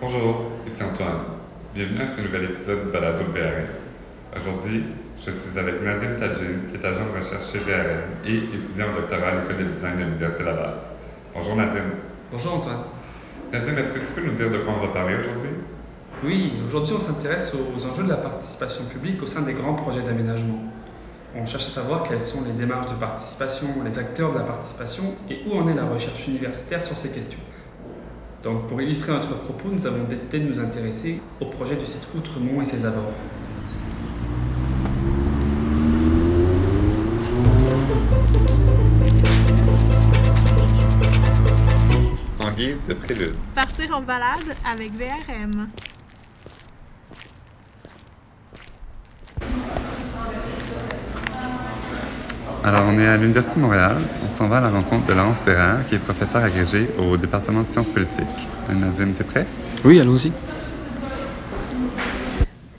Bonjour, ici Antoine. Bienvenue à ce nouvel épisode du Balado VRM. Aujourd'hui, je suis avec Nadim Tadjin, qui est agent de recherche chez VRM et étudiant en doctorat à l'école de design de l'Université Laval. Bonjour Nadim. Bonjour Antoine. Nadim, est-ce que tu peux nous dire de quoi on va parler aujourd'hui? Oui, aujourd'hui on s'intéresse aux enjeux de la participation publique au sein des grands projets d'aménagement. On cherche à savoir quelles sont les démarches de participation, les acteurs de la participation et où en est la recherche universitaire sur ces questions. Donc pour illustrer notre propos, nous avons décidé de nous intéresser au projet du site Outremont et ses abords. En guise de prélude. Partir en balade avec VRM. Alors, on est à l'Université de Montréal. On s'en va à la rencontre de Laurence Bérard, qui est professeur agrégé au département de sciences politiques. Nazim, t'es prêt? Oui, allons-y.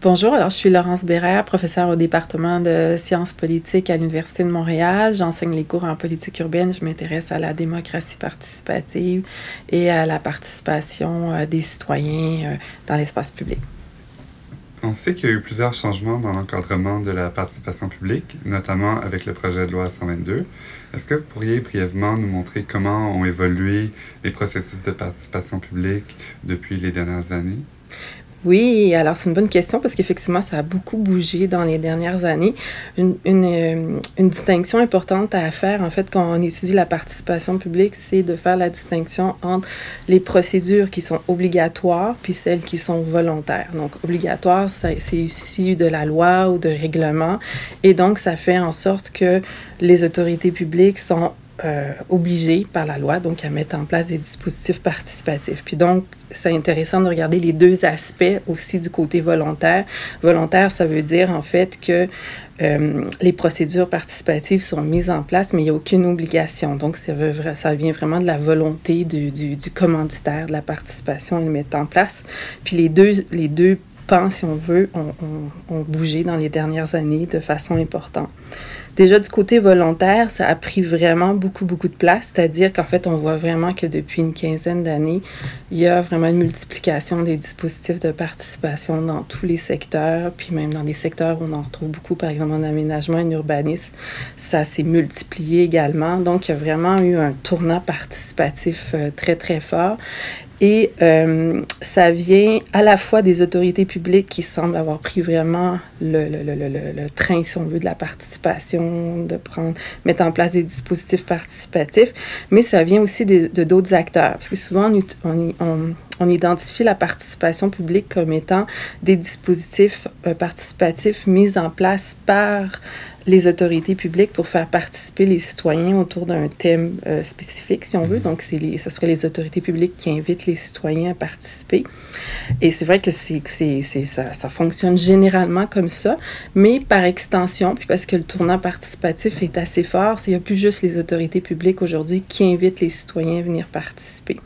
Bonjour, alors je suis Laurence Bérère, professeure au département de sciences politiques à l'Université de Montréal. J'enseigne les cours en politique urbaine. Je m'intéresse à la démocratie participative et à la participation euh, des citoyens euh, dans l'espace public. On sait qu'il y a eu plusieurs changements dans l'encadrement de la participation publique, notamment avec le projet de loi 122. Est-ce que vous pourriez brièvement nous montrer comment ont évolué les processus de participation publique depuis les dernières années? Oui, alors c'est une bonne question parce qu'effectivement, ça a beaucoup bougé dans les dernières années. Euh, une, distinction importante à faire, en fait, quand on étudie la participation publique, c'est de faire la distinction entre les procédures qui sont obligatoires puis celles qui sont volontaires. Donc, obligatoire, c'est issu de la loi ou de règlement et donc ça fait en sorte que les autorités publiques sont euh, obligés par la loi, donc à mettre en place des dispositifs participatifs. Puis donc, c'est intéressant de regarder les deux aspects aussi du côté volontaire. Volontaire, ça veut dire en fait que euh, les procédures participatives sont mises en place, mais il n'y a aucune obligation. Donc, ça, vient vraiment de la volonté du, commanditaire de la participation à le mettre en place. Puis les deux, les deux pans, si on veut, ont bougé dans les dernières années de façon importante. Déjà, du côté volontaire, ça a pris vraiment beaucoup, beaucoup de place. C'est-à-dire qu'en fait, on voit vraiment que depuis une quinzaine d'années, il y a vraiment une multiplication des dispositifs de participation dans tous les secteurs, puis même dans des secteurs où on en retrouve beaucoup, par exemple en aménagement et en urbanisme. Ça s'est multiplié également. Donc, il y a vraiment eu un tournant participatif euh, très, très fort. Et euh, ça vient à la fois des autorités publiques qui semblent avoir pris vraiment le, le, le, le, train, si on veut, de la participation, de prendre, mettre en place des dispositifs participatifs, mais ça vient aussi de d'autres acteurs. Parce que souvent, on, on, on, on, identifie la participation publique comme étant des dispositifs euh, participatifs mis en place par les autorités publiques pour faire participer les citoyens autour d'un thème euh, spécifique, si on veut. Donc, c'est les, ce serait les autorités publiques qui invitent les citoyens à participer. Et c'est vrai que c'est, ça, ça fonctionne généralement comme ça, mais par extension, puis parce que le tournant participatif est assez fort, il n'y a plus juste les autorités publiques aujourd'hui qui invitent les citoyens à venir participer.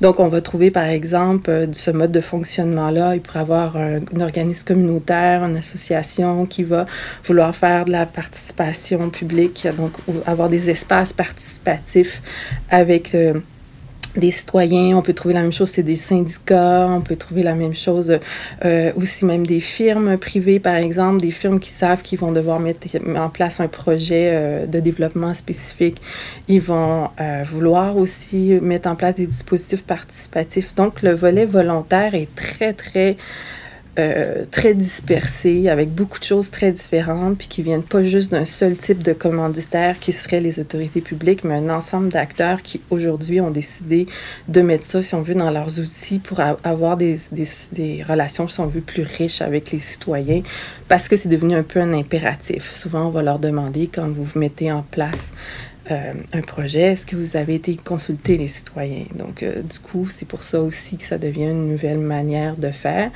Donc, on va trouver, par exemple, euh, ce mode de fonctionnement-là, il pourrait avoir un, un organisme communautaire, une association qui va vouloir faire de la participation publique, donc avoir des espaces participatifs avec euh, des citoyens. On peut trouver la même chose, c'est des syndicats. On peut trouver la même chose euh, aussi même des firmes privées, par exemple, des firmes qui savent qu'ils vont devoir mettre en place un projet euh, de développement spécifique. Ils vont euh, vouloir aussi mettre en place des dispositifs participatifs. Donc, le volet volontaire est très, très euh, très dispersés, avec beaucoup de choses très différentes, puis qui viennent pas juste d'un seul type de commanditaire qui serait les autorités publiques, mais un ensemble d'acteurs qui aujourd'hui ont décidé de mettre ça, si on veut, dans leurs outils pour avoir des, des, des, relations, si on veut, plus riches avec les citoyens, parce que c'est devenu un peu un impératif. Souvent, on va leur demander, quand vous vous mettez en place euh, un projet, est-ce que vous avez été consulter les citoyens? Donc, euh, du coup, c'est pour ça aussi que ça devient une nouvelle manière de faire.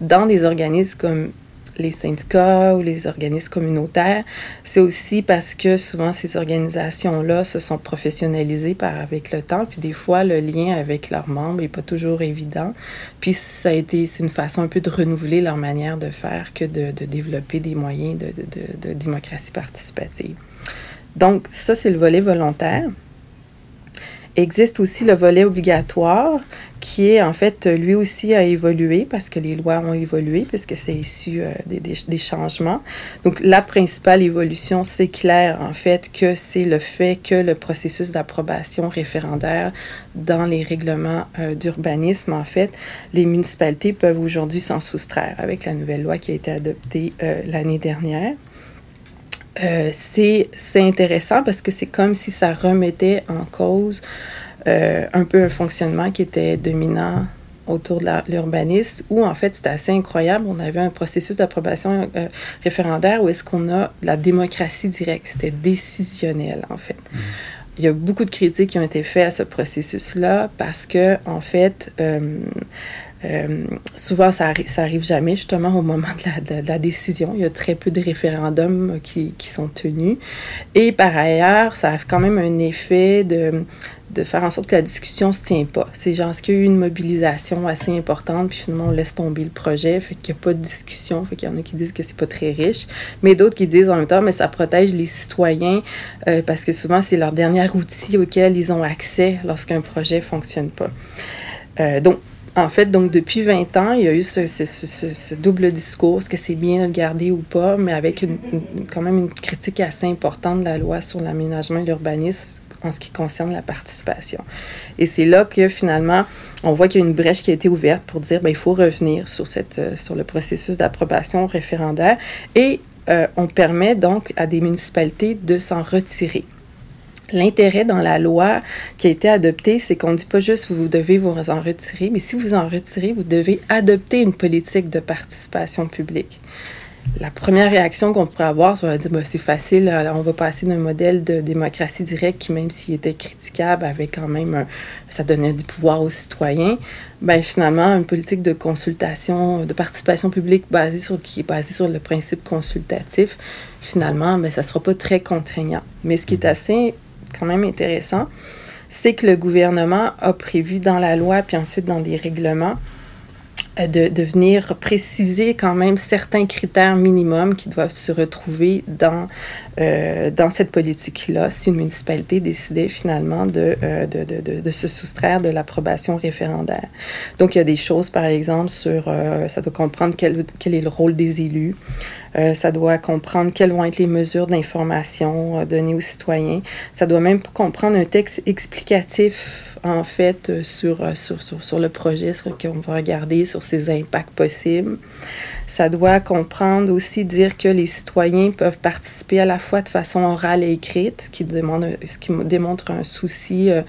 Dans des organismes comme les syndicats ou les organismes communautaires, c'est aussi parce que souvent ces organisations-là se sont professionnalisées par, avec le temps, puis des fois le lien avec leurs membres n'est pas toujours évident. Puis ça a été, c'est une façon un peu de renouveler leur manière de faire que de, développer des moyens de démocratie participative. Donc, ça, c'est le volet volontaire. Existe aussi le volet obligatoire qui est en fait, lui aussi a évolué parce que les lois ont évolué, puisque c'est issu euh, des, des, changements. Donc, la principale évolution, c'est clair en fait que c'est le fait que le processus d'approbation référendaire dans les règlements euh, d'urbanisme, en fait, les municipalités peuvent aujourd'hui s'en soustraire avec la nouvelle loi qui a été adoptée euh, l'année dernière. C'est intéressant parce que c'est comme si ça remettait en cause euh, un peu un fonctionnement qui était dominant autour de l'urbanisme, où en fait c'était assez incroyable. On avait un processus d'approbation euh, référendaire où est-ce qu'on a la démocratie directe, c'était décisionnel en fait. Mm. Il y a beaucoup de critiques qui ont été faites à ce processus-là parce que en fait, euh, souvent, ça, arrive, jamais, justement, au moment de la, décision. Il y a très peu de référendums qui, sont tenus. Et par ailleurs, ça a quand même un effet de, faire en sorte que la discussion se tient pas. C'est genre, est-ce qu'il y a eu une mobilisation assez importante, puis finalement, on laisse tomber le projet, fait qu'il n'y a pas de discussion, fait qu'il y en a qui disent que c'est pas très riche, mais d'autres qui disent en même temps, mais ça protège les citoyens, euh, parce que souvent, c'est leur dernier outil auquel ils ont accès lorsqu'un projet ne fonctionne pas. Euh, donc, en fait, donc depuis 20 ans, il y a eu ce, ce, ce, double discours, est-ce que c'est bien de garder ou pas, mais avec quand même une critique assez importante de la loi sur l'aménagement et l'urbanisme en ce qui concerne la participation. Et c'est là que finalement, on voit qu'il y a une brèche qui a été ouverte pour dire, ben, il faut revenir sur, euh, le processus d'approbation référendaire et euh, on permet donc à des municipalités de s'en retirer. L'intérêt dans la loi qui a été adoptée, c'est qu'on ne dit pas juste vous devez vous en retirer, mais si vous en retirez, vous devez adopter une politique de participation publique la première réaction qu'on pourrait avoir, c'est dire ben, c'est facile, on va passer d'un modèle de démocratie directe qui, même s'il était critiquable, avait quand même ça donnait du pouvoir aux citoyens. Ben, finalement, une politique de consultation, de participation publique basée sur, qui est basée sur le principe consultatif, finalement, ben, ça ne sera pas très contraignant. Mais ce qui est assez quand même intéressant, c'est que le gouvernement a prévu dans la loi, puis ensuite dans des règlements, de, de, venir préciser quand même certains critères minimums qui doivent se retrouver dans, euh, dans cette politique-là si une municipalité décidait finalement de, euh, de, de, de, se soustraire de l'approbation référendaire. Donc, il y a des choses, par exemple, sur, euh, ça doit comprendre quel, quel est le rôle des élus, euh, ça doit comprendre quelles vont être les mesures d'information données aux citoyens, ça doit même comprendre un texte explicatif en fait, euh, sur, euh, sur, sur, sur, le projet sur lequel on va regarder, sur ses impacts possibles. Ça doit comprendre aussi dire que les citoyens peuvent participer à la fois de façon orale et écrite, ce qui, demande, ce qui démontre un souci euh,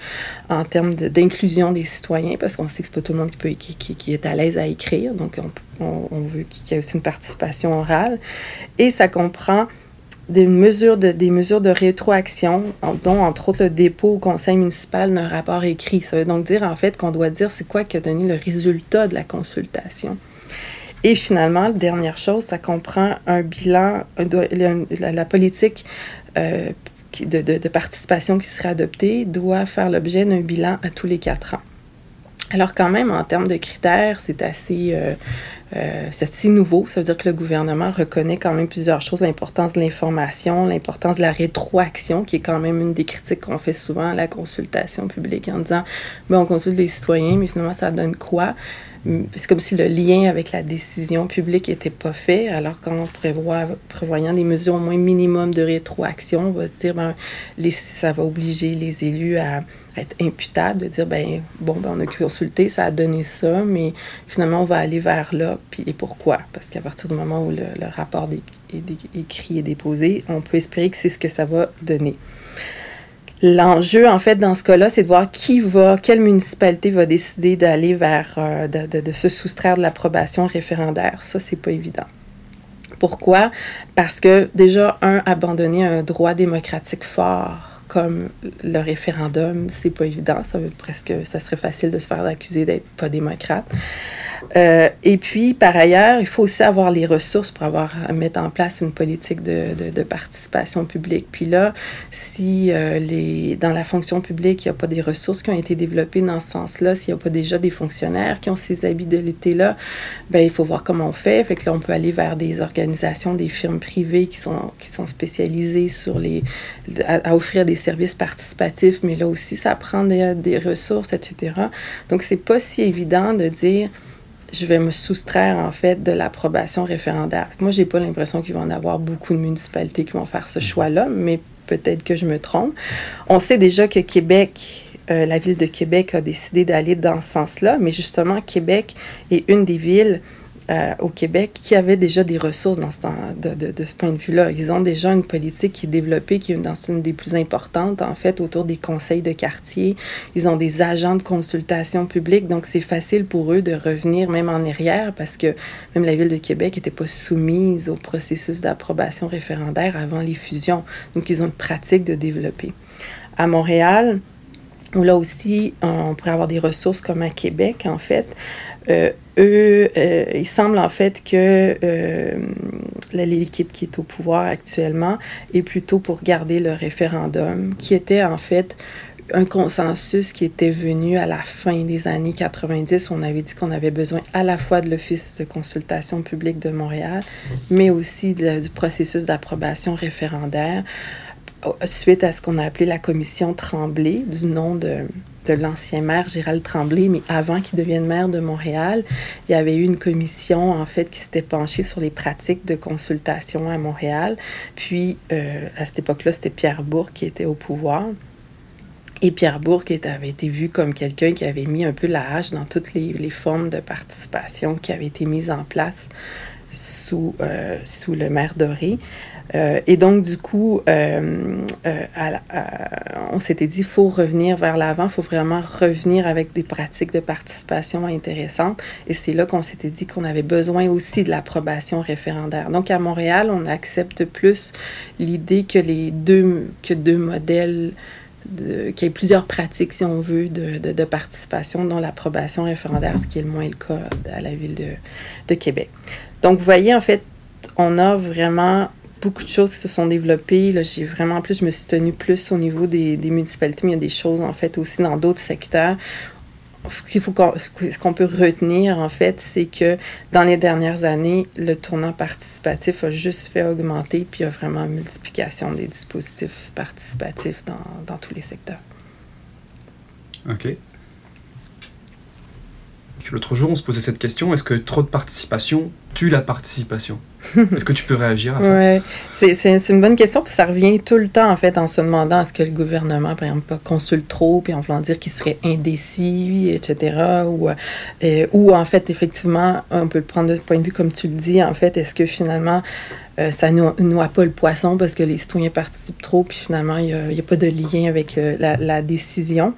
en termes d'inclusion des citoyens, parce qu'on sait que c'est pas tout le monde qui, peut, qui, qui, est à l'aise à écrire, donc on, on, on veut qu'il y ait aussi une participation orale. Et ça comprend des mesures de, rétroaction, dont entre autres le dépôt au conseil municipal d'un rapport écrit. Ça veut donc dire en fait qu'on doit dire c'est quoi qui a donné le résultat de la consultation. Et finalement, la dernière chose, ça comprend un bilan, la, politique euh, de, participation qui serait adoptée doit faire l'objet d'un bilan à tous les quatre ans. Alors quand même, en termes de critères, c'est assez, euh, euh, assez nouveau. Ça veut dire que le gouvernement reconnaît quand même plusieurs choses, l'importance de l'information, l'importance de la rétroaction, qui est quand même une des critiques qu'on fait souvent à la consultation publique en disant, ben, on consulte les citoyens, mais finalement, ça donne quoi? C'est comme si le lien avec la décision publique n'était pas fait, alors qu'en prévoit, prévoyant des mesures au moins minimum de rétroaction, on va se dire, ben, ça va obliger les élus à être imputables, de dire, ben, bon, ben, on a consulté, ça a donné ça, mais finalement, on va aller vers là, puis et pourquoi? Parce qu'à partir du moment où le, rapport est écrit et déposé, on peut espérer que c'est ce que ça va donner. L'enjeu, en fait, dans ce cas-là, c'est de voir qui va, quelle municipalité va décider d'aller vers, euh, de, de, de, se soustraire de l'approbation référendaire. Ça, c'est pas évident. Pourquoi? Parce que déjà, un, abandonner un droit démocratique fort comme le référendum, c'est pas évident. Ça veut presque, ça serait facile de se faire accuser d'être pas démocrate. Euh, et puis, par ailleurs, il faut aussi avoir les ressources pour avoir mettre en place une politique de, de, participation publique. Puis là, si euh, les, dans la fonction publique, il n'y a pas des ressources qui ont été développées dans ce sens-là, s'il n'y a pas déjà des fonctionnaires qui ont ces habilités-là, ben il faut voir comment on fait. Fait que là, on peut aller vers des organisations, des firmes privées qui sont, qui sont spécialisées sur les, à, à offrir des services participatifs, mais là aussi, ça prend des, des ressources, etc. Donc, c'est pas si évident de dire je vais me soustraire en fait de l'approbation référendaire. Moi, j'ai pas l'impression qu'il va en avoir beaucoup de municipalités qui vont faire ce choix-là, mais peut-être que je me trompe. On sait déjà que Québec, euh, la ville de Québec a décidé d'aller dans ce sens-là, mais justement, Québec est une des villes euh, au Québec qui avaient déjà des ressources dans ce, de, de, ce point de vue-là. Ils ont déjà une politique qui est développée, qui est dans une des plus importantes, en fait, autour des conseils de quartier. Ils ont des agents de consultation publique, donc c'est facile pour eux de revenir même en arrière parce que même la Ville de Québec n'était pas soumise au processus d'approbation référendaire avant les fusions. Donc, ils ont une pratique de développer. À Montréal, là aussi, on pourrait avoir des ressources comme à Québec, en fait. Euh, eux, euh, il semble en fait que euh, l'équipe qui est au pouvoir actuellement est plutôt pour garder le référendum, qui était en fait un consensus qui était venu à la fin des années 90. On avait dit qu'on avait besoin à la fois de l'Office de consultation publique de Montréal, mais aussi du processus d'approbation référendaire suite à ce qu'on a appelé la commission Tremblay, du nom de, l'ancien maire Gérald Tremblay, mais avant qu'il devienne maire de Montréal, il y avait eu une commission, en fait, qui s'était penchée sur les pratiques de consultation à Montréal. Puis, euh, à cette époque-là, c'était Pierre Bourg qui était au pouvoir. Et Pierre Bourg avait été vu comme quelqu'un qui avait mis un peu la hache dans toutes les formes de participation qui avaient été mises en place sous, euh, sous le maire Doré. Euh, et donc, du coup, euh, on s'était dit, il faut revenir vers l'avant, il faut vraiment revenir avec des pratiques de participation intéressantes. Et c'est là qu'on s'était dit qu'on avait besoin aussi de l'approbation référendaire. Donc, à Montréal, on accepte plus l'idée que les deux, que deux modèles qu'il y ait plusieurs pratiques, si on veut, de, participation, dont l'approbation référendaire, ce qui est le moins le cas à la ville de Québec. Donc, vous voyez, en fait, on a vraiment beaucoup de choses qui se sont développées. Là, j'ai vraiment plus, je me suis tenue plus au niveau des, municipalités, mais il y a des choses, en fait, aussi dans d'autres secteurs. Ce, faut qu'on, ce qu'on peut retenir, en fait, c'est que dans les dernières années, le tournant participatif a juste fait augmenter, puis il y a vraiment une multiplication des dispositifs participatifs dans, dans tous les secteurs. OK. L'autre jour, on se posait cette question est-ce que trop de participation tue la participation? Est-ce que tu peux réagir à ça? Oui, c'est, une bonne question, puis ça revient tout le temps, en fait, en se demandant est-ce que le gouvernement, par exemple, consulte trop, puis en voulant dire qu'il serait indécis, etc. Ou, euh, ou, en fait, effectivement, on peut le prendre de point de vue, comme tu le dis, en fait, est-ce que finalement, euh, ça ne noie, noie pas le poisson parce que les citoyens participent trop, puis finalement, il n'y a, a, pas de lien avec euh, la, la, décision?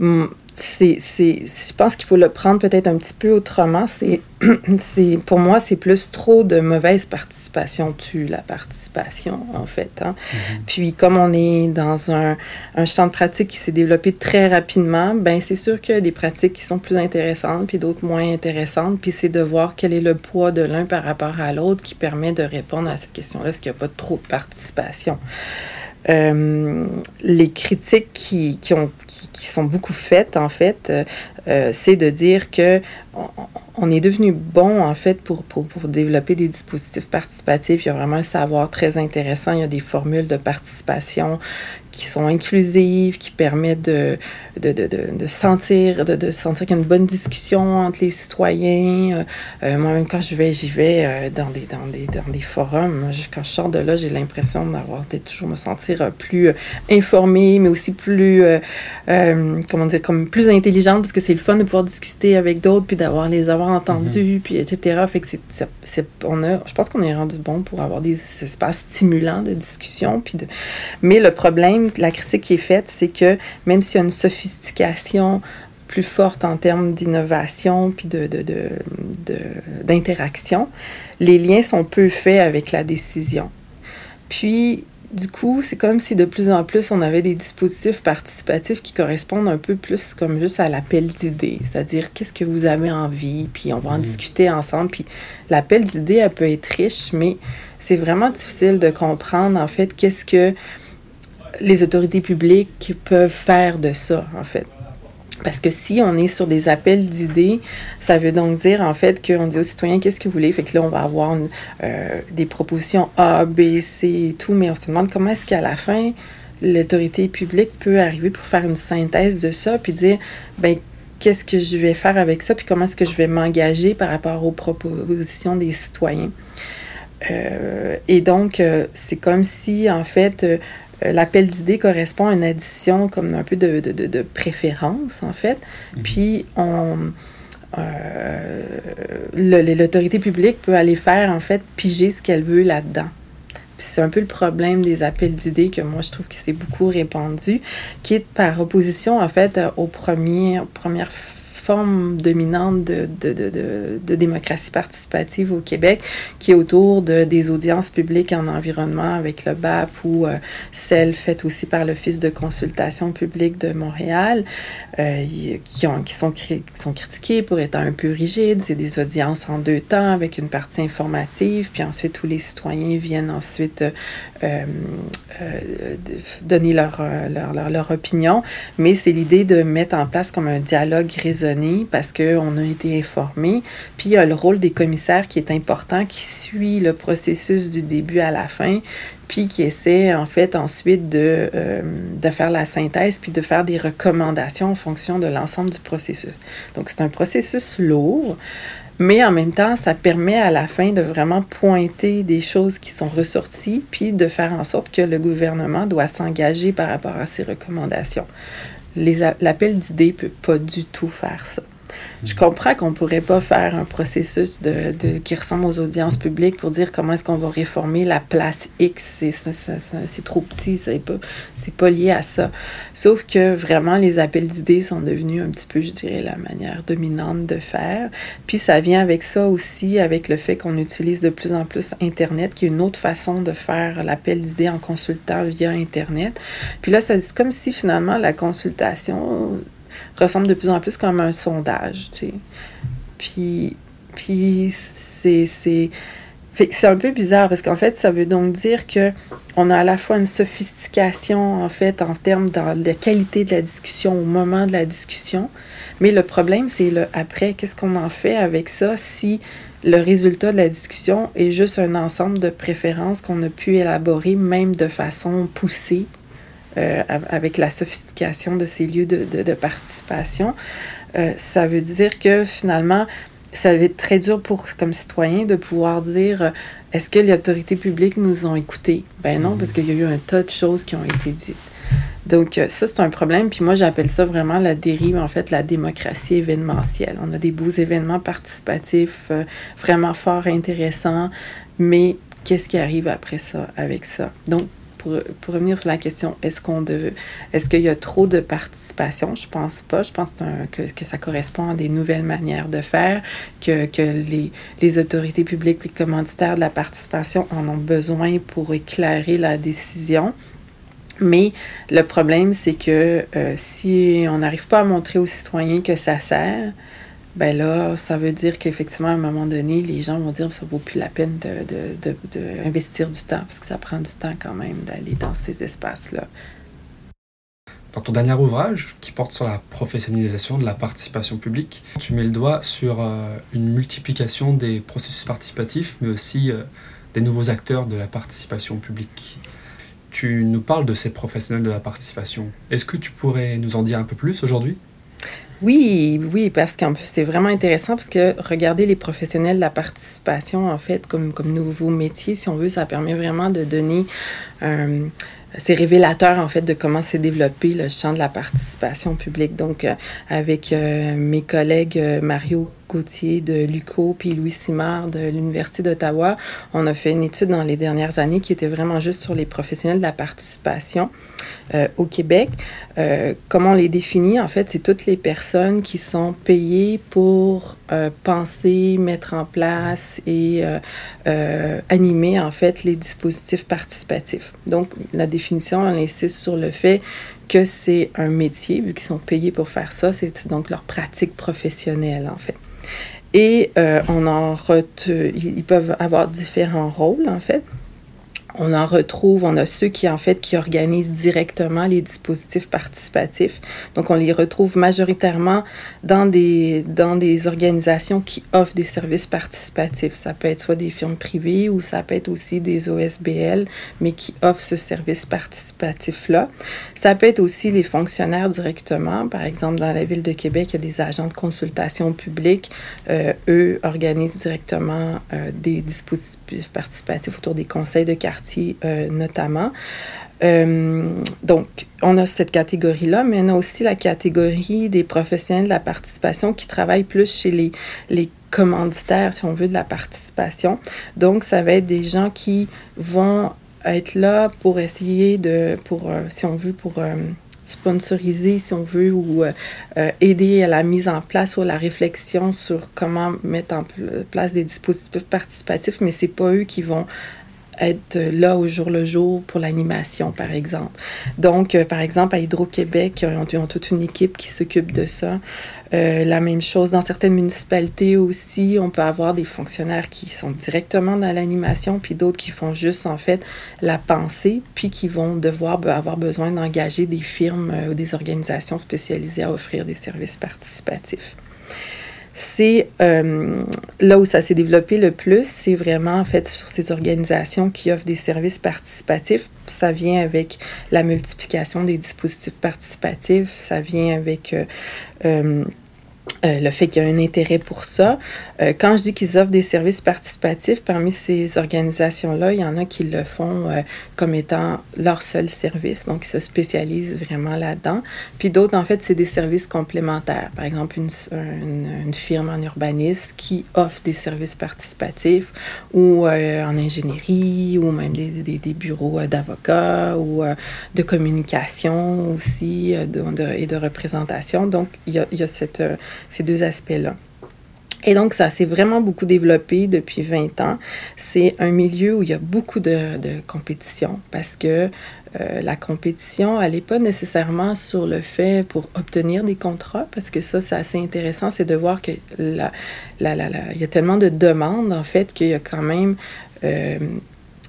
Hum, c'est, je pense qu'il faut le prendre peut-être un petit peu autrement. C'est, c'est, pour moi, c'est plus trop de mauvaise participation tue la participation, en fait. Hein? Mm-hmm. Puis, comme on est dans un, un, champ de pratique qui s'est développé très rapidement, ben c'est sûr qu'il y a des pratiques qui sont plus intéressantes, puis d'autres moins intéressantes. Puis, c'est de voir quel est le poids de l'un par rapport à l'autre qui permet de répondre à cette question-là, est-ce qu'il n'y a pas trop de participation? Euh, les critiques qui, qui, ont, qui, sont beaucoup faites, en fait, euh, c'est de dire que on, est devenu bon, en fait, pour, pour, développer des dispositifs participatifs. Il y a vraiment un savoir très intéressant. Il y a des formules de participation qui sont inclusives, qui permettent de, de, de, de, sentir, de, sentir qu'il y a une bonne discussion entre les citoyens. Euh, moi, même quand je vais, j'y vais euh, dans, des, dans, des, dans des forums. Quand je sors de là, j'ai l'impression d'avoir toujours me sentir plus informée, mais aussi plus, euh, comment dire, comme plus intelligente, parce que c'est le fun de pouvoir discuter avec d'autres, puis d'avoir les avoir entendus, mm -hmm. puis etc. Fait que c'est, on a, je pense qu'on est rendu bon pour avoir des espaces stimulants de discussion, puis de... mais le problème la critique qui est faite, c'est que même s'il y a une sophistication plus forte en termes d'innovation puis de, d'interaction, les liens sont peu faits avec la décision. Puis, du coup, c'est comme si de plus en plus on avait des dispositifs participatifs qui correspondent un peu plus comme juste à l'appel d'idées, c'est-à-dire qu'est-ce que vous avez envie, puis on va en discuter ensemble. Puis l'appel d'idées, elle peut être riche, mais c'est vraiment difficile de comprendre en fait qu'est-ce que les autorités publiques peuvent faire de ça, en fait. Parce que si on est sur des appels d'idées, ça veut donc dire en fait qu'on dit aux citoyens qu'est-ce que vous voulez? Fait que là, on va avoir euh, des propositions A, B, C et tout, mais on se demande comment est-ce qu'à la fin, l'autorité publique peut arriver pour faire une synthèse de ça, puis dire, ben qu'est-ce que je vais faire avec ça, puis comment est-ce que je vais m'engager par rapport aux propositions des citoyens? Euh, et donc, euh, c'est comme si, en fait, l'appel d'idées correspond à une addition comme un peu de, de, de, préférence, en fait. Mhm. Puis, on, euh, l'autorité publique peut aller faire, en fait, piger ce qu'elle veut là-dedans. Puis c'est un peu le problème des appels d'idées que moi, je trouve que c'est beaucoup répandu, qui est par opposition, en fait, aux premières, premières dominante de, démocratie participative au Québec, qui est autour de, des audiences publiques en environnement avec le BAP ou euh, celle faite aussi par l'Office de consultation publique de Montréal, euh, qui, ont, qui, sont, critiquées pour être un peu rigides. C'est des audiences en deux temps avec une partie informative, puis ensuite tous les citoyens viennent ensuite euh, donner leur, leur opinion. Mais c'est l'idée de mettre en place comme un dialogue raisonné parce qu'on a été informé. Puis il y a le rôle des commissaires qui est important, qui suit le processus du début à la fin, puis qui essaie en fait ensuite de, euh, de faire la synthèse, puis de faire des recommandations en fonction de l'ensemble du processus. Donc c'est un processus lourd. Mais en même temps, ça permet à la fin de vraiment pointer des choses qui sont ressorties, puis de faire en sorte que le gouvernement doit s'engager par rapport à ces recommandations l'appel d'idées peut pas du tout faire ça. Je comprends qu'on ne pourrait pas faire un processus de, qui ressemble aux audiences publiques pour dire comment est-ce qu'on va réformer la place X. C'est trop petit, c'est pas, pas lié à ça. Sauf que vraiment, les appels d'idées sont devenus un petit peu, je dirais, la manière dominante de faire. Puis ça vient avec ça aussi, avec le fait qu'on utilise de plus en plus Internet, qui est une autre façon de faire l'appel d'idées en consultant via Internet. Puis là, c'est comme si finalement la consultation ressemble de plus en plus comme un sondage, tu sais. Puis, puis c'est, c'est, un peu bizarre parce qu'en fait, ça veut donc dire que on a à la fois une sophistication, en fait, en termes de la qualité de la discussion au moment de la discussion. Mais le problème, c'est le après. Qu'est-ce qu'on en fait avec ça si le résultat de la discussion est juste un ensemble de préférences qu'on a pu élaborer, même de façon poussée, euh, avec la sophistication de ces lieux de, de, participation, euh, ça veut dire que finalement, ça va être très dur pour, comme citoyen, de pouvoir dire euh, est-ce que les autorités publiques nous ont écoutés? Ben non, parce qu'il y a eu un tas de choses qui ont été dites. Donc, ça, c'est un problème. Puis moi, j'appelle ça vraiment la dérive, en fait, la démocratie événementielle. On a des beaux événements participatifs vraiment forts, intéressants, mais qu'est-ce qui arrive après ça, avec ça? Donc, pour, revenir sur la question, est-ce qu'on est-ce qu'il y a trop de participation? Je pense pas. Je pense que, ça correspond à des nouvelles manières de faire, que, les, autorités publiques, les commanditaires de la participation en ont besoin pour éclairer la décision. Mais le problème, c'est que euh, si on n'arrive pas à montrer aux citoyens que ça sert, ben là, ça veut dire qu'effectivement, à un moment donné, les gens vont dire que ça vaut plus la peine d'investir de, de, du temps, parce que ça prend du temps quand même d'aller dans ces espaces-là. Dans ton dernier ouvrage, qui porte sur la professionnalisation de la participation publique, tu mets le doigt sur euh, une multiplication des processus participatifs, mais aussi euh, des nouveaux acteurs de la participation publique. Tu nous parles de ces professionnels de la participation. Est-ce que tu pourrais nous en dire un peu plus aujourd'hui? Oui, oui, parce plus, c'est vraiment intéressant parce que regarder les professionnels de la participation, en fait, comme, comme nouveau métier, si on veut, ça permet vraiment de donner euh, c'est révélateur en fait de comment s'est développé le champ de la participation publique. Donc, euh, avec euh, mes collègues Mario Gauthier de l'UCO puis Louis Simard de l'Université d'Ottawa, on a fait une étude dans les dernières années qui était vraiment juste sur les professionnels de la participation euh, au Québec. Euh, comment on les définit? En fait, c'est toutes les personnes qui sont payées pour euh, penser, mettre en place et animer, en fait, les dispositifs participatifs. Donc, la définition, on insiste sur le fait que c'est un métier, vu qu'ils sont payés pour faire ça, c'est donc leur pratique professionnelle, en fait. Et on en ils peuvent avoir différents rôles, en fait on en retrouve, on a ceux qui, en fait, qui organisent directement les dispositifs participatifs. Donc, on les retrouve majoritairement dans des, dans des organisations qui offrent des services participatifs. Ça peut être soit des firmes privées ou ça peut être aussi des OSBL, mais qui offrent ce service participatif-là. Ça peut être aussi les fonctionnaires directement. Par exemple, dans la ville de Québec, il y a des agents de consultation publique. Euh, eux organisent directement euh, des dispositifs participatifs autour des conseils de quartier euh, notamment. Euh, donc, on a cette catégorie-là, mais on a aussi la catégorie des professionnels de la participation qui travaillent plus chez les, commanditaires, si on veut, de la participation. Donc, ça va être des gens qui vont être là pour essayer de, pour, euh, si on veut, pour sponsoriser, si on veut, ou aider à la mise en place ou à la réflexion sur comment mettre en place des dispositifs participatifs, mais c'est pas eux qui vont être là au jour le jour pour l'animation, par exemple. Donc, euh, par exemple, à Hydro-Québec, ils ont, toute une équipe qui s'occupe de ça. Euh, la même chose dans certaines municipalités aussi, on peut avoir des fonctionnaires qui sont directement dans l'animation, puis d'autres qui font juste en fait la pensée, puis qui vont devoir avoir besoin d'engager des firmes euh, ou des organisations spécialisées à offrir des services participatifs c'est euh, là où ça s'est développé le plus, c'est vraiment en fait sur ces organisations qui offrent des services participatifs. Ça vient avec la multiplication des dispositifs participatifs, ça vient avec euh, euh, le fait qu'il y a un intérêt pour ça. Euh, quand je dis qu'ils offrent des services participatifs, parmi ces organisations-là, il y en a qui le font euh, comme étant leur seul service, donc ils se spécialisent vraiment là-dedans. Puis d'autres, en fait, c'est des services complémentaires. Par exemple, une, une, firme en urbanisme qui offre des services participatifs ou en ingénierie ou même des, des, bureaux d'avocats ou de communication aussi de, et de représentation. Donc, il y a, il y a cette ces deux aspects-là. Et donc, ça s'est vraiment beaucoup développé depuis 20 ans. C'est un milieu où il y a beaucoup de, compétition parce que euh, la compétition, elle n'est pas nécessairement sur le fait pour obtenir des contrats, parce que ça, c'est assez intéressant, c'est de voir que la, la, il y a tellement de demandes, en fait, qu'il y a quand même... Euh,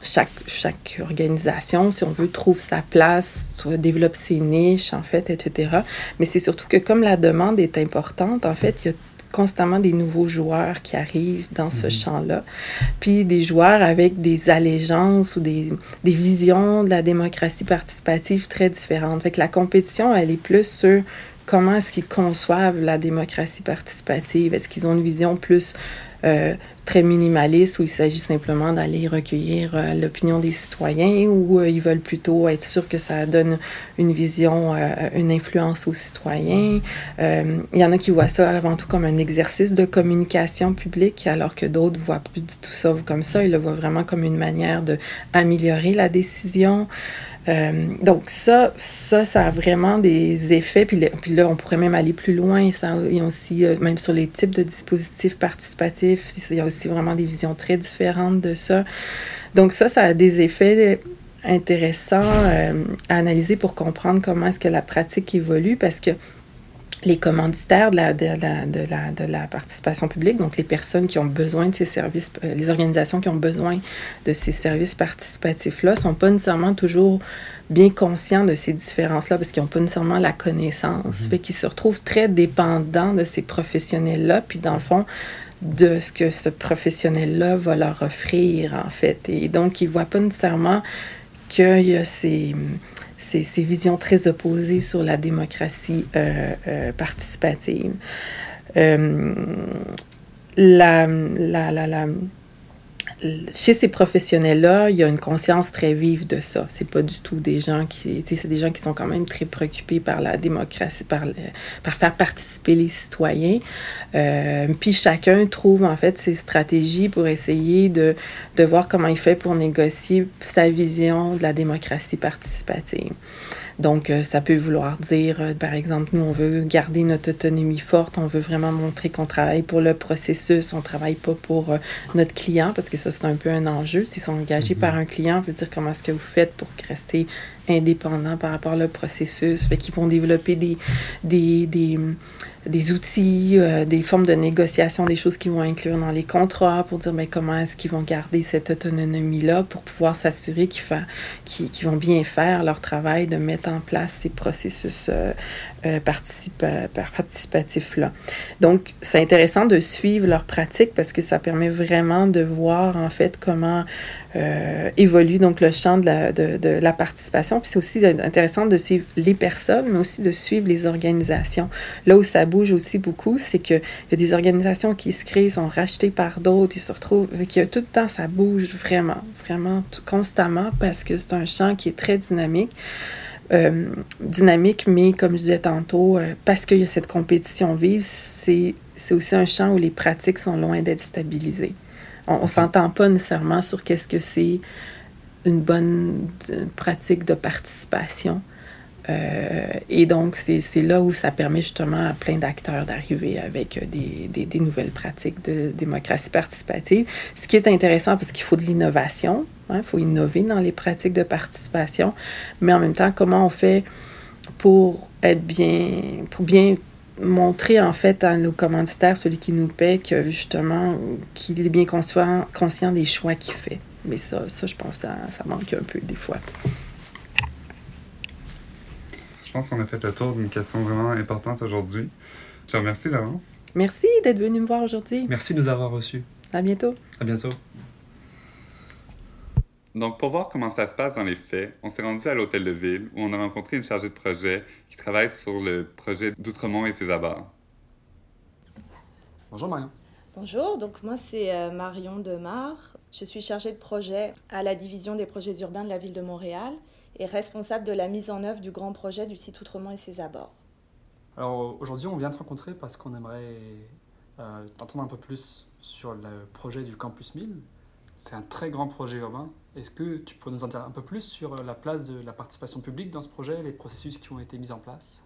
chaque, chaque organisation, si on veut, trouve sa place, développe ses niches, en fait, etc. Mais c'est surtout que comme la demande est importante, en fait, il y a constamment des nouveaux joueurs qui arrivent dans ce mhm. champ-là. Puis des joueurs avec des allégeances ou des, des, visions de la démocratie participative très différentes. Fait que la compétition, elle est plus sur comment est-ce qu'ils conçoivent la démocratie participative. Est-ce qu'ils ont une vision plus euh, très minimaliste où il s'agit simplement d'aller recueillir euh, l'opinion des citoyens ou euh, ils veulent plutôt être sûrs que ça donne une vision, une influence aux citoyens. il y en a qui voient ça avant tout comme un exercice de communication publique alors que d'autres voient plus du tout ça comme ça. Ils le voient vraiment comme une manière d'améliorer la décision. Euh, donc ça, ça, ça a vraiment des effets. Puis, là, on pourrait même aller plus loin. Il y a aussi, euh, même sur les types de dispositifs participatifs, il y a aussi vraiment des visions très différentes de ça. Donc ça, ça a des effets intéressants euh, à analyser pour comprendre comment est-ce que la pratique évolue parce que les commanditaires de la, de, la, de, la, de la, participation publique, donc les personnes qui ont besoin de ces services, euh, les organisations qui ont besoin de ces services participatifs-là, ne sont pas nécessairement toujours bien conscients de ces différences-là parce qu'ils n'ont pas nécessairement la connaissance. Mm Fait qu'ils se retrouvent très dépendants de ces professionnels-là, puis dans le fond, de ce que ce professionnel-là va leur offrir, en fait. Et donc, ils ne voient pas nécessairement qu'il y a ces ces, visions très opposées sur la démocratie euh, euh, participative. Euh, la, la, la, chez ces professionnels-là, il y a une conscience très vive de ça. C'est pas du tout des gens qui, c'est des gens qui sont quand même très préoccupés par la démocratie, par, par faire participer les citoyens. Euh, puis chacun trouve en fait ses stratégies pour essayer de, de voir comment il fait pour négocier sa vision de la démocratie participative. Donc, euh, ça peut vouloir dire, euh, par exemple, nous, on veut garder notre autonomie forte, on veut vraiment montrer qu'on travaille pour le processus, on travaille pas pour euh, notre client, parce que ça, c'est un peu un enjeu. S'ils sont engagés mhm. par un client, on veut dire comment est-ce que vous faites pour rester indépendant par rapport au processus. Fait qu'ils vont développer des, des, des, des outils, euh, des formes de négociation, des choses qu'ils vont inclure dans les contrats pour dire mais comment est-ce qu'ils vont garder cette autonomie-là pour pouvoir s'assurer qu'ils vont bien faire leur travail de mettre en place ces processus euh, euh, participatifs-là. Donc, c'est intéressant de suivre leur pratique parce que ça permet vraiment de voir en fait comment évolue donc le champ de la, de, de la participation. Puis c'est aussi intéressant de suivre les personnes, mais aussi de suivre les organisations. Là où ça bouge aussi beaucoup, c'est qu'il y a des organisations qui se créent, sont rachetées par d'autres, ils se retrouvent. Que tout le temps, ça bouge vraiment, vraiment constamment parce que c'est un champ qui est très dynamique. Euh, dynamique, mais comme je disais tantôt, euh, parce qu'il y a cette compétition vive, c'est aussi un champ où les pratiques sont loin d'être stabilisées. On ne s'entend pas nécessairement sur qu'est-ce que c'est une bonne euh, pratique de participation. Euh, et donc, c'est là où ça permet justement à plein d'acteurs d'arriver avec des, des, nouvelles pratiques de démocratie participative. Ce qui est intéressant parce qu'il faut de l'innovation, il hein, faut innover dans les pratiques de participation, mais en même temps, comment on fait pour être bien, pour bien montrer en fait à nos commanditaires, celui qui nous paie, que justement, qu'il est bien conscient, conscient des choix qu'il fait. Mais ça, ça je pense ça manque un peu des fois. Pense qu'on a fait le tour d'une question vraiment importante aujourd'hui. Je te remercie, Laurence. Merci d'être venu me voir aujourd'hui. Merci de nous avoir reçus. À bientôt. À bientôt. Donc, pour voir comment ça se passe dans les faits, on s'est rendu à l'hôtel de ville où on a rencontré une chargée de projet qui travaille sur le projet d'Outremont et ses abords. Bonjour Marion. Bonjour, donc moi c'est euh, Marion Demar. Je suis chargée de projet à la division des projets urbains de la ville de Montréal et responsable de la mise en œuvre du grand projet du site Outremont et ses abords. Alors aujourd'hui, on vient te rencontrer parce qu'on aimerait euh, t'entendre un peu plus sur le projet du Campus 1000. C'est un très grand projet urbain. Est-ce que tu pourrais nous en dire un peu plus sur la place de la participation publique dans ce projet, les processus qui ont été mis en place?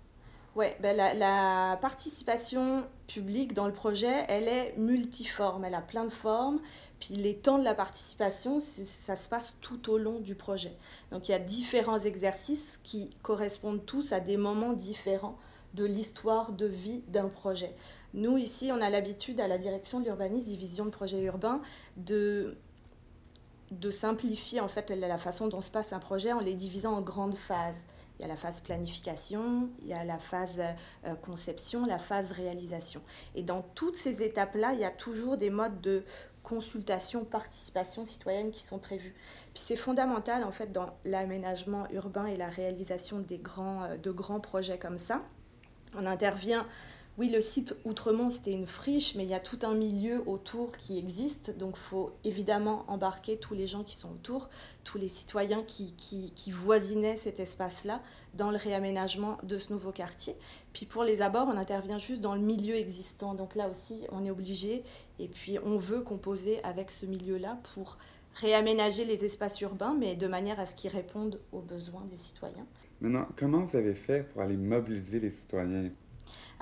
Oui, ben la, participation publique dans le projet, elle est multiforme, elle a plein de formes. Puis les temps de la participation, ça se passe tout au long du projet. Donc il y a différents exercices qui correspondent tous à des moments différents de l'histoire de vie d'un projet. Nous, ici, on a l'habitude, à la direction de l'urbanisme, division de projets urbains, de, de simplifier en fait la façon dont se passe un projet en les divisant en grandes phases. Il y a la phase planification, il y a la phase euh, conception, la phase réalisation. Et dans toutes ces étapes-là, il y a toujours des modes de consultation, participation citoyenne qui sont prévus. Puis c'est fondamental en fait dans l'aménagement urbain et la réalisation des grands, euh, de grands projets comme ça. On intervient oui, le site Outremont, c'était une friche, mais il y a tout un milieu autour qui existe. Donc, il faut évidemment embarquer tous les gens qui sont autour, tous les citoyens qui, qui, qui voisinaient cet espace-là dans le réaménagement de ce nouveau quartier. Puis, pour les abords, on intervient juste dans le milieu existant. Donc, là aussi, on est obligé et puis on veut composer avec ce milieu-là pour réaménager les espaces urbains, mais de manière à ce qu'ils répondent aux besoins des citoyens. Maintenant, comment vous avez fait pour aller mobiliser les citoyens?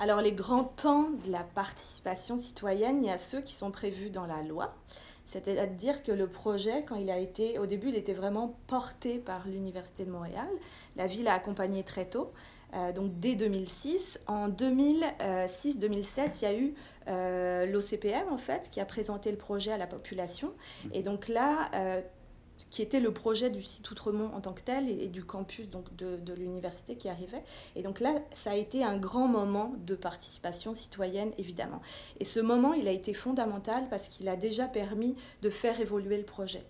Alors les grands temps de la participation citoyenne, il y a ceux qui sont prévus dans la loi. C'est-à-dire que le projet, quand il a été, au début, il était vraiment porté par l'Université de Montréal. La ville a accompagné très tôt, euh, donc dès 2006. En 2006-2007, il y a eu euh, l'OCPM, en fait, qui a présenté le projet à la population. Et donc là, euh, qui était le projet du site Outremont en tant que tel et, du campus donc de, de l'université qui arrivait. Et donc là, ça a été un grand moment de participation citoyenne, évidemment. Et ce moment, il a été fondamental parce qu'il a déjà permis de faire évoluer le projet.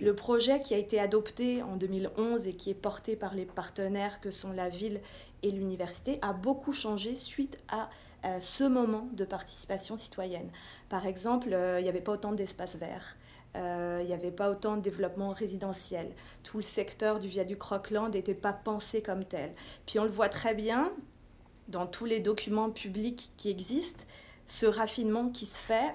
Le projet qui a été adopté en 2011 et qui est porté par les partenaires que sont la ville et l'université a beaucoup changé suite à euh, ce moment de participation citoyenne. Par exemple, euh, il n'y avait pas autant d'espaces verts. Euh, il n'y avait pas autant de développement résidentiel. Tout le secteur du viaduc Rockland n'était pas pensé comme tel. Puis on le voit très bien dans tous les documents publics qui existent, ce raffinement qui se fait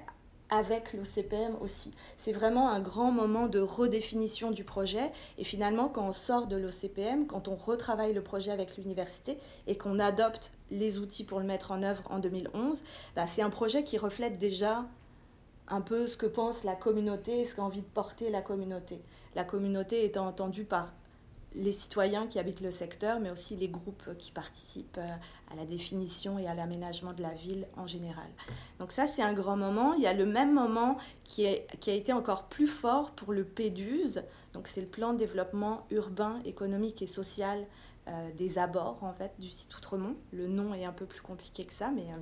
avec l'OCPM aussi. C'est vraiment un grand moment de redéfinition du projet. Et finalement, quand on sort de l'OCPM, quand on retravaille le projet avec l'université et qu'on adopte les outils pour le mettre en œuvre en 2011, bah, c'est un projet qui reflète déjà un peu ce que pense la communauté ce qu'a envie de porter la communauté. La communauté étant entendue par les citoyens qui habitent le secteur, mais aussi les groupes qui participent euh, à la définition et à l'aménagement de la ville en général. Donc ça, c'est un grand moment. Il y a le même moment qui, est, qui a été encore plus fort pour le PEDUS, donc c'est le plan de développement urbain, économique et social euh, des abords en fait du site Outremont. Le nom est un peu plus compliqué que ça, mais euh,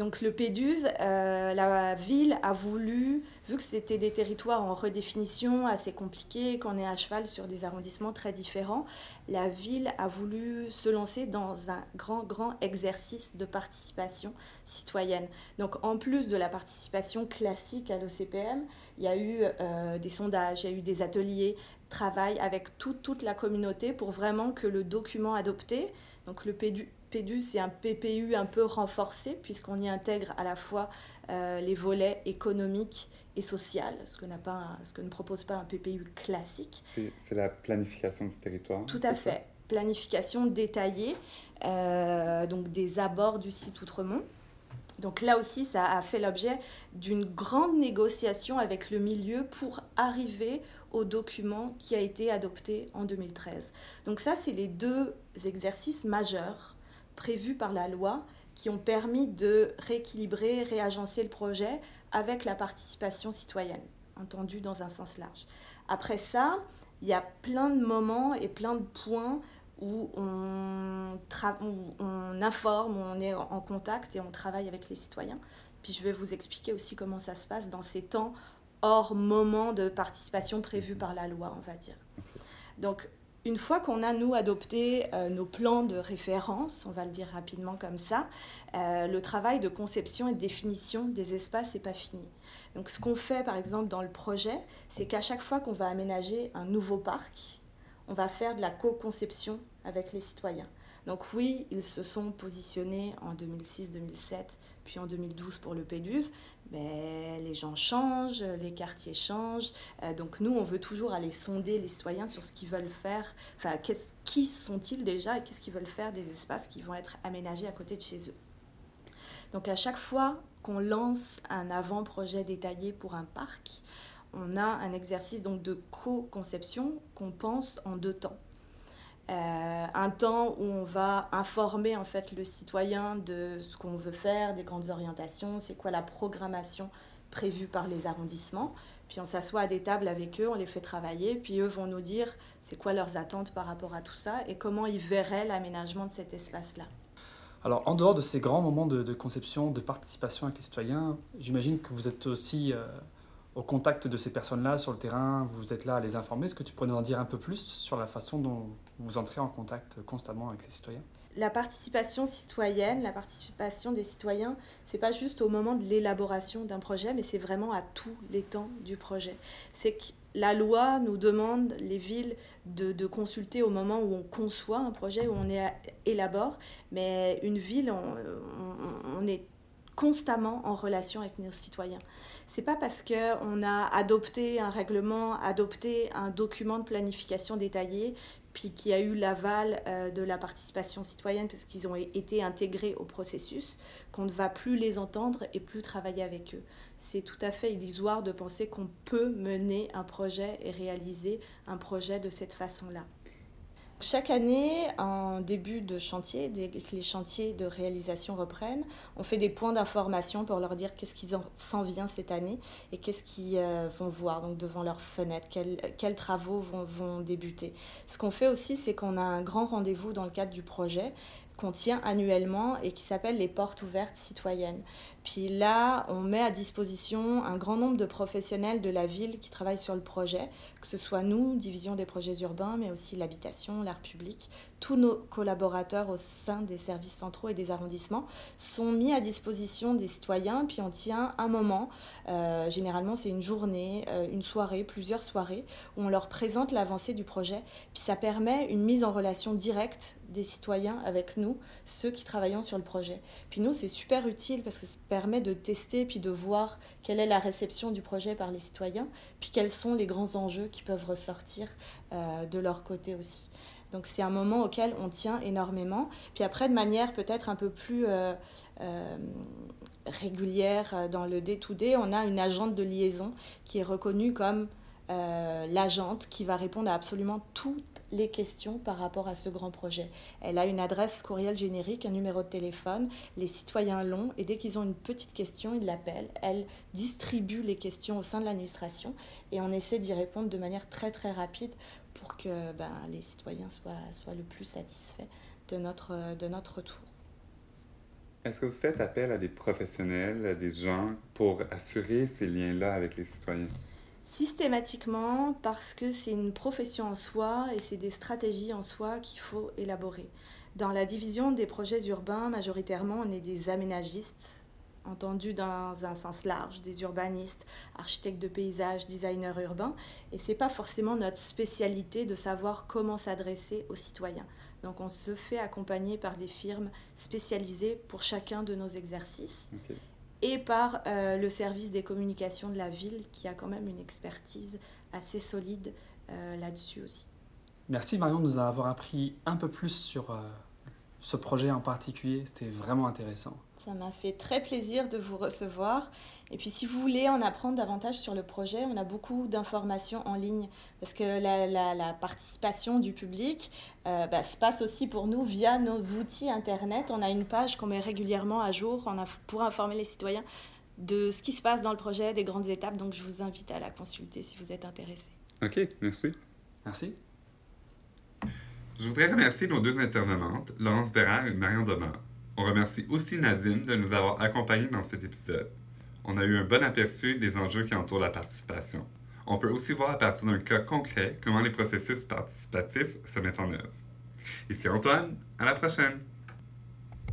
donc le PEDUS, euh, la ville a voulu, vu que c'était des territoires en redéfinition assez compliqués, qu'on est à cheval sur des arrondissements très différents, la ville a voulu se lancer dans un grand, grand exercice de participation citoyenne. Donc en plus de la participation classique à l'OCPM, il y a eu euh, des sondages, il y a eu des ateliers, travail avec toute la communauté pour vraiment que le document adopté, donc le PEDUS, PEDU, c'est un PPU un peu renforcé, puisqu'on y intègre à la fois euh, les volets économiques et sociaux, ce que, pas ce que ne propose pas un PPU classique. C'est la planification du territoire Tout à fait. Planification détaillée, euh, donc des abords du site Outremont. Donc là aussi, ça a fait l'objet d'une grande négociation avec le milieu pour arriver au document qui a été adopté en 2013. Donc ça, c'est les deux exercices majeurs prévus par la loi qui ont permis de rééquilibrer, réagencer le projet avec la participation citoyenne, entendue dans un sens large. Après ça, il y a plein de moments et plein de points où on, on informe, où on est en contact et on travaille avec les citoyens. Puis je vais vous expliquer aussi comment ça se passe dans ces temps hors moment de participation prévus par la loi, on va dire. Donc une fois qu'on a, nous, adopté euh, nos plans de référence, on va le dire rapidement comme ça, euh, le travail de conception et de définition des espaces n'est pas fini. Donc ce qu'on fait, par exemple, dans le projet, c'est qu'à chaque fois qu'on va aménager un nouveau parc, on va faire de la co-conception avec les citoyens. Donc oui, ils se sont positionnés en 2006-2007, puis en 2012 pour le PEDUS, mais les gens changent, les quartiers changent. Euh, donc nous, on veut toujours aller sonder les citoyens sur ce qu'ils veulent faire. Enfin, qui sont-ils déjà et qu'est-ce qu'ils veulent faire des espaces qui vont être aménagés à côté de chez eux? Donc à chaque fois qu'on lance un avant-projet détaillé pour un parc, on a un exercice donc de co-conception qu'on pense en deux temps. Euh, un temps où on va informer en fait le citoyen de ce qu'on veut faire, des grandes orientations, c'est quoi la programmation prévue par les arrondissements. Puis on s'assoit à des tables avec eux, on les fait travailler, puis eux vont nous dire c'est quoi leurs attentes par rapport à tout ça et comment ils verraient l'aménagement de cet espace-là. Alors, en dehors de ces grands moments de, conception, de participation avec les citoyens, j'imagine que vous êtes aussi euh, au contact de ces personnes-là sur le terrain, vous êtes là à les informer. Est-ce que tu pourrais nous en dire un peu plus sur la façon dont vous entrez en contact constamment avec ces citoyens? La participation citoyenne, la participation des citoyens, c'est pas juste au moment de l'élaboration d'un projet, mais c'est vraiment à tous les temps du projet. C'est que la loi nous demande, les villes, de, consulter au moment où on conçoit un projet, où on est élabore, mais une ville, on est constamment en relation avec nos citoyens. C'est pas parce qu'on a adopté un règlement, adopté un document de planification détaillé, puis qu'il y a eu l'aval euh, de la participation citoyenne parce qu'ils ont été intégrés au processus, qu'on ne va plus les entendre et plus travailler avec eux. C'est tout à fait illusoire de penser qu'on peut mener un projet et réaliser un projet de cette façon-là. Chaque année, en début de chantier, dès que les chantiers de réalisation reprennent, on fait des points d'information pour leur dire qu'est-ce qui s'en vient cette année et qu'est-ce qu'ils euh, vont voir devant leurs fenêtres, quels, travaux vont débuter. Ce qu'on fait aussi, c'est qu'on a un grand rendez-vous dans le cadre du projet qu'on tient annuellement et qui s'appelle les portes ouvertes citoyennes. Puis là, on met à disposition un grand nombre de professionnels de la ville qui travaillent sur le projet, que ce soit nous, division des projets urbains, mais aussi l'habitation, l'art public, tous nos collaborateurs au sein des services centraux et des arrondissements sont mis à disposition des citoyens, puis on tient un moment, euh, généralement c'est une journée, euh, une soirée, plusieurs soirées, où on leur présente l'avancée du projet, puis ça permet une mise en relation directe des citoyens avec nous, ceux qui travaillent sur le projet. Puis nous, c'est super utile parce que permet de tester puis de voir quelle est la réception du projet par les citoyens, puis quels sont les grands enjeux qui peuvent ressortir euh, de leur côté aussi. Donc c'est un moment auquel on tient énormément. Puis après, de manière peut-être un peu plus euh, euh, régulière dans le day-to-day, on a une agente de liaison qui est reconnue comme l'agente qui va répondre à absolument toutes les questions par rapport à ce grand projet. Elle a une adresse courriel générique, un numéro de téléphone, les citoyens l'ont et dès qu'ils ont une petite question, ils l'appellent. Elle distribue les questions au sein de l'administration et on essaie d'y répondre de manière très très rapide pour que ben, les citoyens soient, soient le plus satisfaits de notre, de notre retour. Est-ce que vous faites appel à des professionnels, à des gens pour assurer ces liens-là avec les citoyens? Systématiquement parce que c'est une profession en soi et c'est des stratégies en soi qu'il faut élaborer. Dans la division des projets urbains, majoritairement, on est des aménagistes, entendus dans un sens large, des urbanistes, architectes de paysage, designers urbains, et c'est pas forcément notre spécialité de savoir comment s'adresser aux citoyens. Donc on se fait accompagner par des firmes spécialisées pour chacun de nos exercices. Et par euh, le service des communications de la ville qui a quand même une expertise assez solide euh, là-dessus aussi. Merci Marion de nous avoir appris un peu plus sur euh, ce projet en particulier. C'était vraiment intéressant. Ça m'a fait très plaisir de vous recevoir. Et puis si vous voulez en apprendre davantage sur le projet, on a beaucoup d'informations en ligne parce que la, la- la participation du public euh, bah, se passe aussi pour nous via nos outils Internet. On a une page qu'on met régulièrement à jour pour informer les citoyens de ce qui se passe dans le projet, des grandes étapes. Donc je vous invite à la consulter si vous êtes intéressé. OK, merci. Merci. Je voudrais remercier nos deux intervenantes, Laurence Bérard et Marion Demar. On remercie aussi Nadine de nous avoir accompagnés dans cet épisode. On a eu un bon aperçu des enjeux qui entourent la participation. On peut aussi voir à partir d'un cas concret comment les processus participatifs se mettent en œuvre. Ici Antoine, à la prochaine!